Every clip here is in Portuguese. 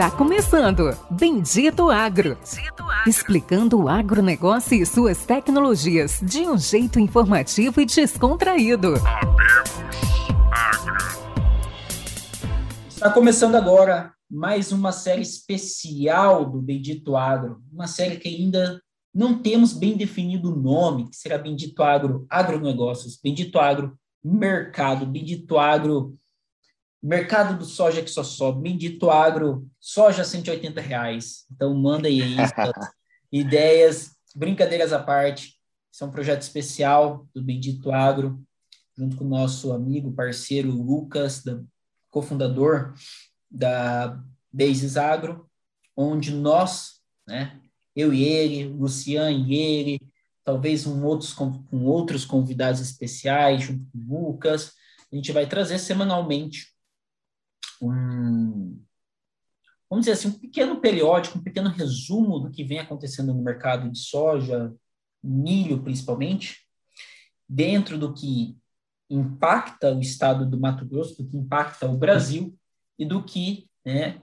Está começando Bendito Agro. Bendito Agro. Explicando o agronegócio e suas tecnologias de um jeito informativo e descontraído. Está começando agora mais uma série especial do Bendito Agro. Uma série que ainda não temos bem definido o nome, que será Bendito Agro Agronegócios, Bendito Agro Mercado, Bendito Agro Mercado do soja que só sobe. Bendito agro, soja 180 reais. Então manda aí ideias, brincadeiras à parte. Isso é um projeto especial do Bendito Agro, junto com o nosso amigo, parceiro Lucas, da, cofundador da Bases Agro, onde nós, né, eu e ele, Luciano e ele, talvez um outros, com outros convidados especiais, junto com o Lucas, a gente vai trazer semanalmente um, vamos dizer assim, um pequeno periódico, um pequeno resumo do que vem acontecendo no mercado de soja, milho principalmente, dentro do que impacta o estado do Mato Grosso, do que impacta o Brasil e do que né,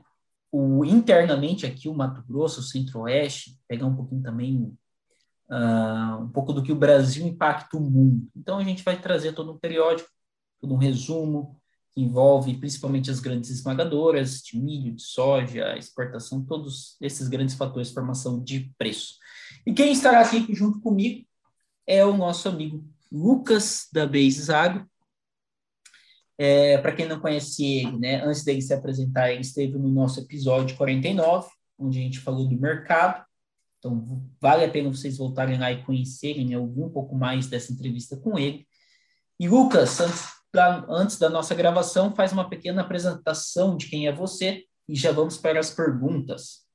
o, internamente aqui o Mato Grosso, o Centro-Oeste, pegar um pouquinho também uh, um pouco do que o Brasil impacta o mundo. Então a gente vai trazer todo um periódico, todo um resumo, que envolve principalmente as grandes esmagadoras de milho, de soja, exportação, todos esses grandes fatores de formação de preço. E quem estará aqui junto comigo é o nosso amigo Lucas da Bases Agro. É, Para quem não conhece ele, né, antes dele se apresentar, ele esteve no nosso episódio 49, onde a gente falou do mercado. Então, vale a pena vocês voltarem lá e conhecerem, né, um pouco mais dessa entrevista com ele. E Lucas, antes pra, antes da nossa gravação, faz uma pequena apresentação de quem é você e já vamos para as perguntas.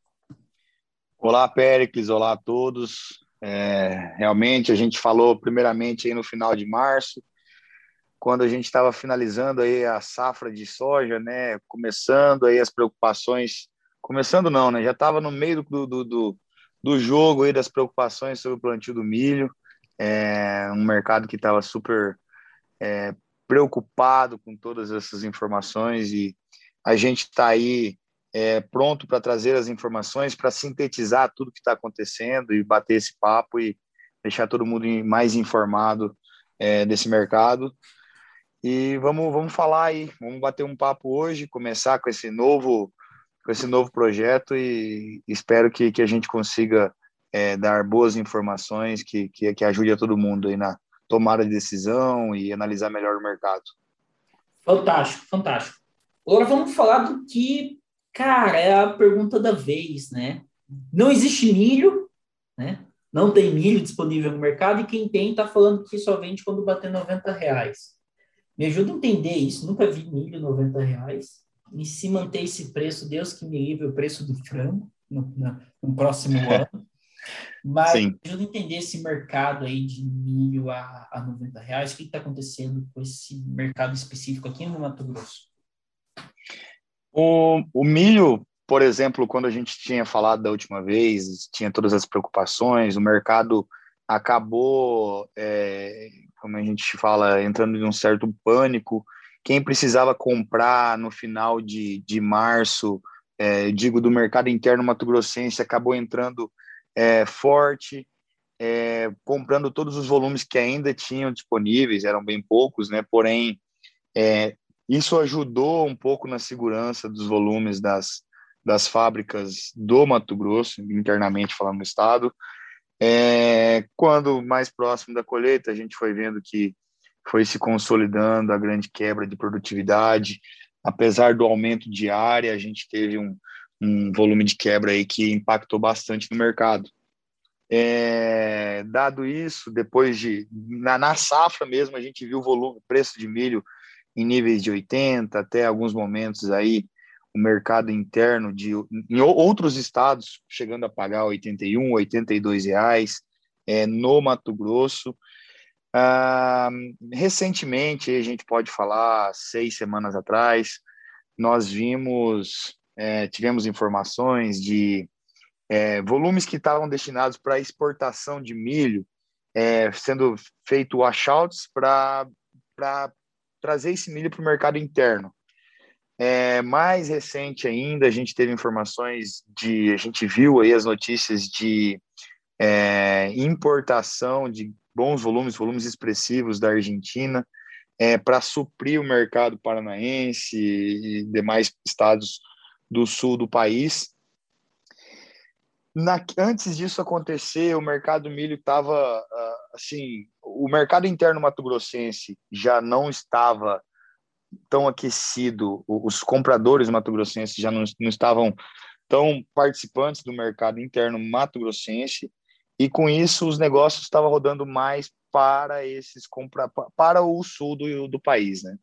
Olá, Péricles, olá a todos. É, realmente, a gente falou primeiramente aí no final de março, quando a gente estava finalizando aí a safra de soja, né, começando aí as preocupações, começando não, né, já estava no meio do, do, do, do, jogo aí das preocupações sobre o plantio do milho, é, um mercado que estava super é, preocupado com todas essas informações e a gente está aí é, pronto para trazer as informações, para sintetizar tudo que está acontecendo e bater esse papo e deixar todo mundo mais informado é, desse mercado. E vamos, vamos falar aí, vamos bater um papo hoje, começar com esse novo, com esse novo projeto e espero que, que a gente consiga é, dar boas informações que, que, que ajude a todo mundo aí na, tomada de decisão e analisar melhor o mercado. Fantástico, fantástico. Agora vamos falar do que, cara, é a pergunta da vez, né? Não existe milho, né? Não tem milho disponível no mercado e quem tem está falando que só vende quando bater 90 reais. Me ajuda a entender isso. Nunca vi milho 90 reais. E se manter esse preço, Deus que me livre o preço do frango no, no próximo ano. Mas Sim. ajuda a entender esse mercado aí de milho a, a 90 reais. O que está acontecendo com esse mercado específico aqui no Mato Grosso? O, o milho, por exemplo, quando a gente tinha falado da última vez, tinha todas as preocupações, o mercado acabou, é, como a gente fala, entrando em um certo pânico. Quem precisava comprar no final de, de março, é, digo, do mercado interno mato-grossense, acabou entrando é, forte, é, comprando todos os volumes que ainda tinham disponíveis, eram bem poucos, né? Porém, é, isso ajudou um pouco na segurança dos volumes das, das fábricas do Mato Grosso, internamente falando no estado. É, quando mais próximo da colheita, a gente foi vendo que foi se consolidando a grande quebra de produtividade. Apesar do aumento de área, a gente teve um, um volume de quebra aí que impactou bastante no mercado. É, dado isso, depois de na, na, safra mesmo a gente viu o volume, preço de milho em níveis de 80 até alguns momentos aí o mercado interno de em outros estados chegando a pagar 81, 82 reais é, no Mato Grosso. Ah, recentemente a gente pode falar seis semanas atrás nós vimos é, tivemos informações de é, volumes que estavam destinados para exportação de milho, é, sendo feito washouts para trazer esse milho para o mercado interno. É, mais recente ainda, a gente teve informações de, a gente viu aí as notícias de é, importação de bons volumes, volumes expressivos da Argentina, é, para suprir o mercado paranaense e demais estados do sul do país. Na, antes disso acontecer, o mercado do milho estava uh, assim, o mercado interno mato-grossense já não estava tão aquecido, os compradores mato-grossenses já não, não estavam tão participantes do mercado interno mato-grossense e com isso os negócios estavam rodando mais para esses compra para o sul do, do país, né?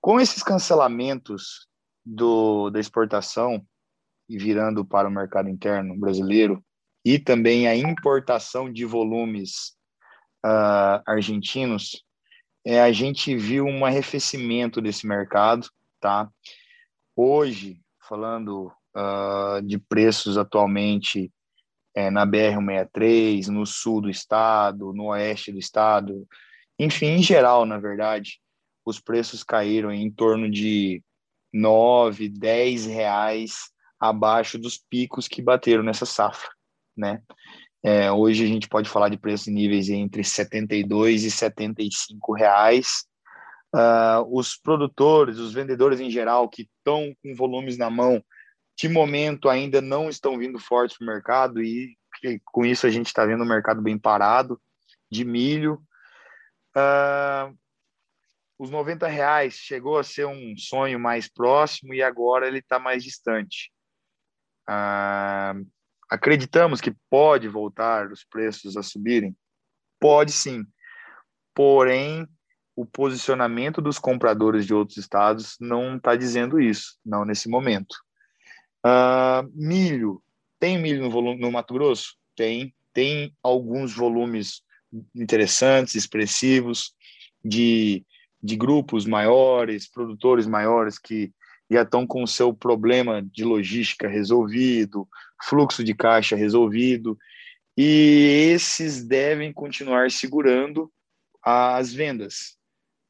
Com esses cancelamentos do, da exportação e virando para o mercado interno brasileiro e também a importação de volumes uh, argentinos, é, a gente viu um arrefecimento desse mercado, tá? Hoje, falando uh, de preços atualmente é, na BR-163, no sul do estado, no oeste do estado, enfim, em geral, na verdade, os preços caíram em torno de 9, 10 reais abaixo dos picos que bateram nessa safra, né? É, hoje a gente pode falar de preços níveis entre 72 e 75 reais. Uh, os produtores, os vendedores em geral que estão com volumes na mão, de momento ainda não estão vindo fortes para o mercado e, e, com isso a gente está vendo o mercado bem parado de milho. Uh, os 90 reais chegou a ser um sonho mais próximo e agora ele está mais distante. Uh, acreditamos que pode voltar os preços a subirem? Pode sim. Porém, o posicionamento dos compradores de outros estados não está dizendo isso, não nesse momento. Uh, milho. Tem milho no, volume, no Mato Grosso? Tem. Tem alguns volumes interessantes, expressivos, de, de grupos maiores, produtores maiores que já estão com o seu problema de logística resolvido, fluxo de caixa resolvido, e esses devem continuar segurando as vendas.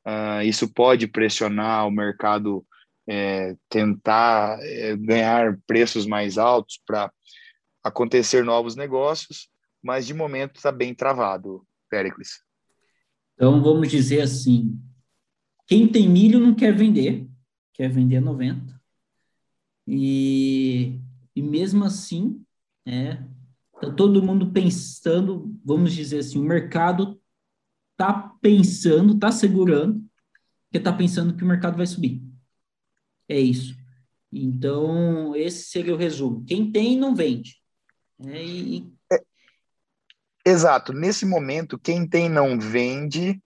Uh, isso pode pressionar o mercado é, tentar é, ganhar preços mais altos para acontecer novos negócios, mas de momento está bem travado, Pericles. Então vamos dizer assim: quem tem milho não quer vender, quer vender a 90. E, e mesmo assim, é, todo mundo pensando, vamos dizer assim, o mercado tá pensando, tá segurando, porque tá pensando que o mercado vai subir. É isso. Então, esse seria o resumo. Quem tem, não vende. É, e... exato. Nesse momento, quem tem, não vende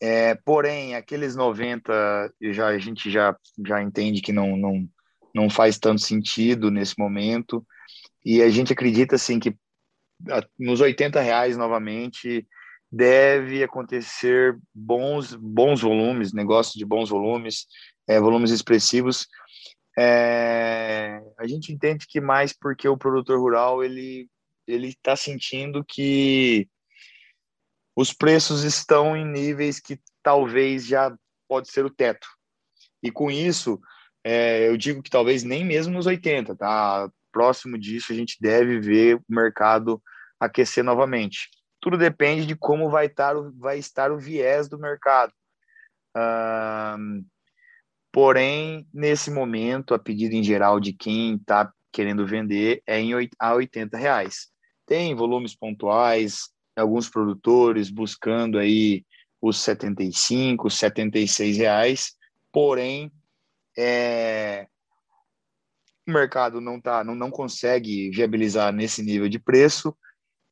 é, porém, aqueles 90, já, a gente já, já entende que não, não, não faz tanto sentido nesse momento, e a gente acredita assim que nos 80 reais novamente deve acontecer bons, bons volumes, negócio de bons volumes, é, volumes expressivos. É, a gente entende que mais porque o produtor rural ele ele está sentindo que os preços estão em níveis que talvez já pode ser o teto. E com isso, é, eu digo que talvez nem mesmo nos 80, tá? Próximo disso, a gente deve ver o mercado aquecer novamente. Tudo depende de como vai estar o, vai estar o viés do mercado. porém, nesse momento, a pedida em geral de quem está querendo vender é em a 80 reais. Tem volumes pontuais, alguns produtores buscando aí os 75, 76 reais, porém é, o mercado não tá, não, não consegue viabilizar nesse nível de preço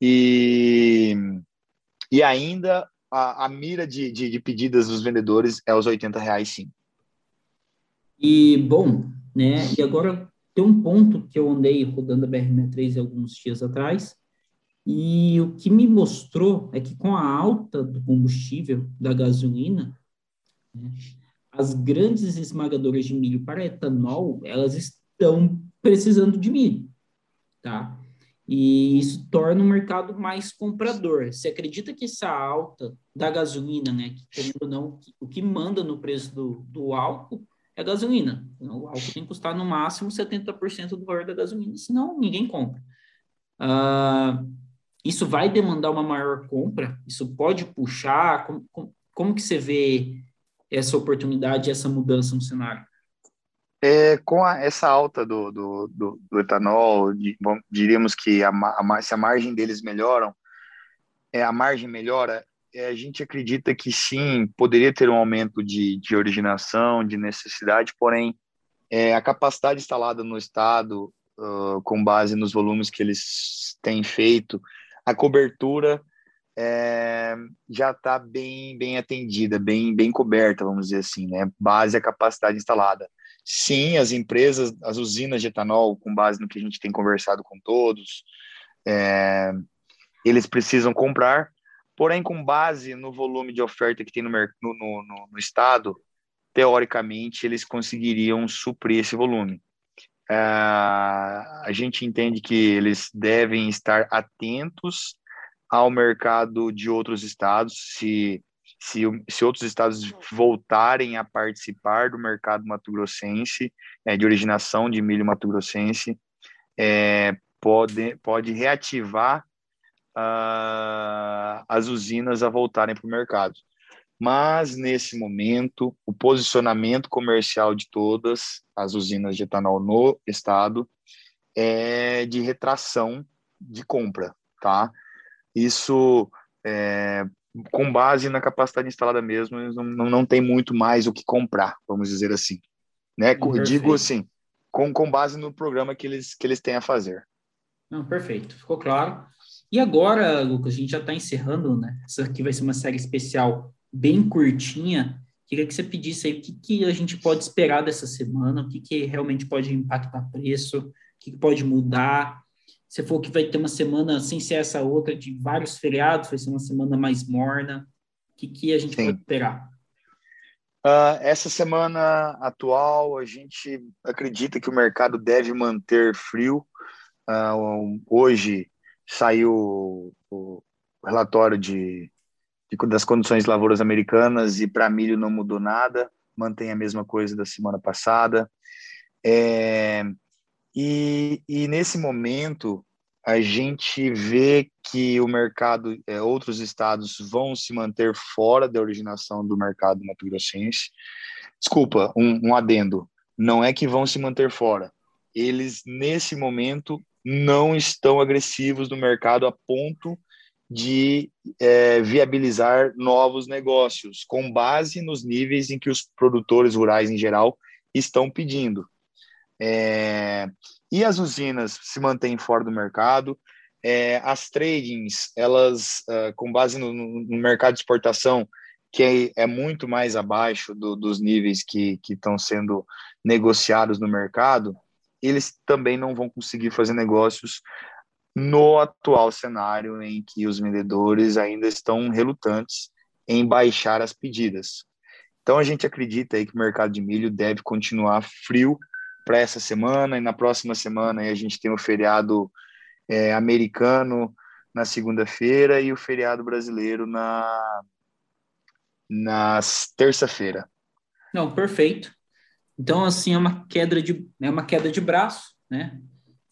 e, e ainda a, a mira de, de, de, pedidas dos vendedores é os 80 reais sim. E bom, né? E agora tem um ponto que eu andei rodando a BR-63 alguns dias atrás, e o que me mostrou é que com a alta do combustível, da gasolina, né, as grandes esmagadoras de milho para etanol, elas estão precisando de milho, tá? E isso torna o mercado mais comprador. Você acredita que essa alta da gasolina, né, que querendo ou não, o que manda no preço do, do álcool é a gasolina. Então, o álcool tem que custar no máximo 70% do valor da gasolina, senão ninguém compra. Uh, isso vai demandar uma maior compra? Isso pode puxar? Como, como, como que você vê essa oportunidade, essa mudança no cenário? É, com a, essa alta do, do, do, do etanol, de, bom, diríamos que a, a, se a margem deles melhoram, é, a margem melhora, é, a gente acredita que sim, poderia ter um aumento de, de originação, de necessidade, porém, é, a capacidade instalada no Estado, uh, com base nos volumes que eles têm feito, a cobertura é, já está bem, bem atendida, bem, bem coberta, vamos dizer assim, né? Base a capacidade instalada. Sim, as empresas, as usinas de etanol, com base no que a gente tem conversado com todos, é, eles precisam comprar, porém, com base no volume de oferta que tem no, no, no, no estado, teoricamente, eles conseguiriam suprir esse volume. É, a gente entende que eles devem estar atentos ao mercado de outros estados, se, se, se outros estados voltarem a participar do mercado mato-grossense, é, de originação de milho mato-grossense, é, pode, pode reativar uh, as usinas a voltarem para o mercado. Mas, nesse momento, o posicionamento comercial de todas as usinas de etanol no estado é de retração de compra, tá? Isso, é, com base na capacidade instalada mesmo, não, não, tem muito mais o que comprar, vamos dizer assim. Né? Perfeito. Digo assim, com, com base no programa que eles, que eles têm a fazer. Não, perfeito, ficou claro. E agora, Lucas, a gente já está encerrando, né? Essa aqui vai ser uma série especial bem curtinha. Queria que você pedisse aí o que, que a gente pode esperar dessa semana, o que, que realmente pode impactar preço, o que, que pode mudar, você falou que vai ter uma semana, sem ser essa outra, de vários feriados, vai ser uma semana mais morna. O que, que a gente Sim. pode esperar? Uh, essa semana atual, a gente acredita que o mercado deve manter frio. Uh, hoje saiu o relatório de, de, das condições de lavouras americanas e para milho não mudou nada, mantém a mesma coisa da semana passada. É, e, e nesse momento, a gente vê que o mercado, é, outros estados vão se manter fora da originação do mercado mato-grossense. Desculpa, um, um adendo. Não é que vão se manter fora. Eles, nesse momento, não estão agressivos no mercado a ponto de é, viabilizar novos negócios, com base nos níveis em que os produtores rurais, em geral, estão pedindo. É, e as usinas se mantêm fora do mercado. É, as tradings, elas, uh, com base no, no, mercado de exportação, que é, é muito mais abaixo do, dos níveis que estão sendo negociados no mercado, eles também não vão conseguir fazer negócios no atual cenário em que os vendedores ainda estão relutantes em baixar as pedidas. Então a gente acredita aí que o mercado de milho deve continuar frio para essa semana e na próxima semana a gente tem o feriado é, americano na segunda-feira e o feriado brasileiro na, na terça-feira. Não, perfeito. Então, assim, é uma queda de, é uma queda de braço, né?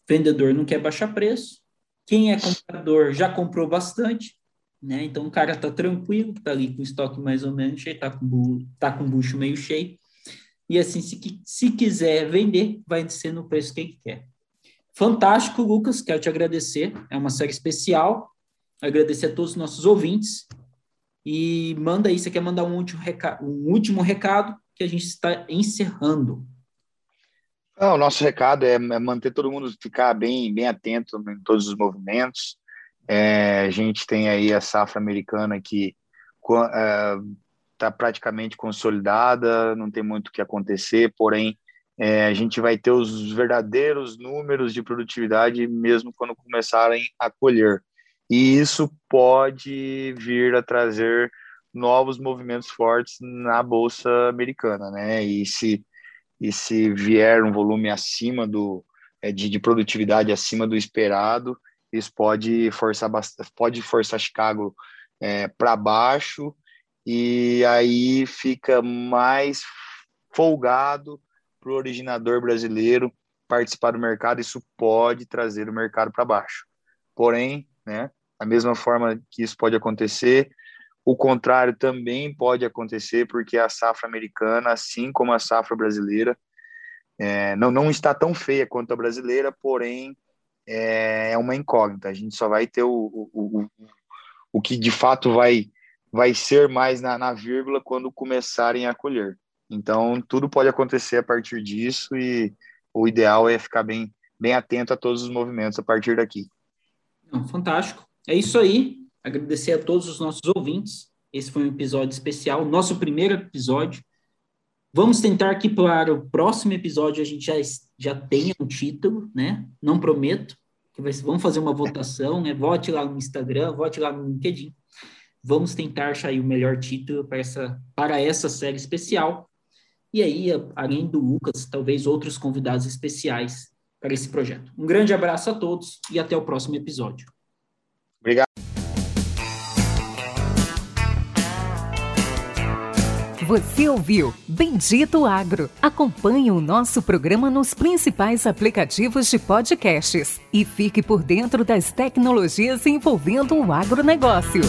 Vendedor não quer baixar preço. Quem é comprador já comprou bastante, né? Então, o cara tá tranquilo, tá ali com o estoque mais ou menos cheio, tá com, tá com o bucho meio cheio. E assim, se, se quiser vender, vai ser no preço que ele quer. Fantástico, Lucas. Quero te agradecer. É uma série especial. Agradecer a todos os nossos ouvintes. E manda aí, você quer mandar um último recado, um último recado que a gente está encerrando. Não, o nosso recado é, é manter todo mundo ficar bem, bem atento em todos os movimentos. É, a gente tem aí a safra americana que é, está praticamente consolidada, não tem muito o que acontecer, porém é, a gente vai ter os verdadeiros números de produtividade mesmo quando começarem a colher. E isso pode vir a trazer novos movimentos fortes na bolsa americana, né? E se e se vier um volume acima do é, de, de produtividade acima do esperado, isso pode forçar pode forçar Chicago é, para baixo e aí fica mais folgado para o originador brasileiro participar do mercado, isso pode trazer o mercado para baixo. Porém, né, da mesma forma que isso pode acontecer, o contrário também pode acontecer, porque a safra americana, assim como a safra brasileira, é, não, não está tão feia quanto a brasileira, porém é, é uma incógnita. A gente só vai ter o, o, o, o que de fato vai, vai ser mais na, na vírgula quando começarem a colher. Então, tudo pode acontecer a partir disso e o ideal é ficar bem, bem atento a todos os movimentos a partir daqui. fantástico. É isso aí. Agradecer a todos os nossos ouvintes. Esse foi um episódio especial, nosso primeiro episódio. Vamos tentar que para o próximo episódio a gente já, já tenha um título, né? Não prometo. Que vai, vamos fazer uma votação, né? Vote lá no Instagram, vote lá no LinkedIn. Vamos tentar achar o melhor título para essa, para essa série especial. E aí, além do Lucas, talvez outros convidados especiais para esse projeto. Um grande abraço a todos e até o próximo episódio. Você ouviu Bendito Agro. Acompanhe o nosso programa nos principais aplicativos de podcasts e fique por dentro das tecnologias envolvendo o agronegócio.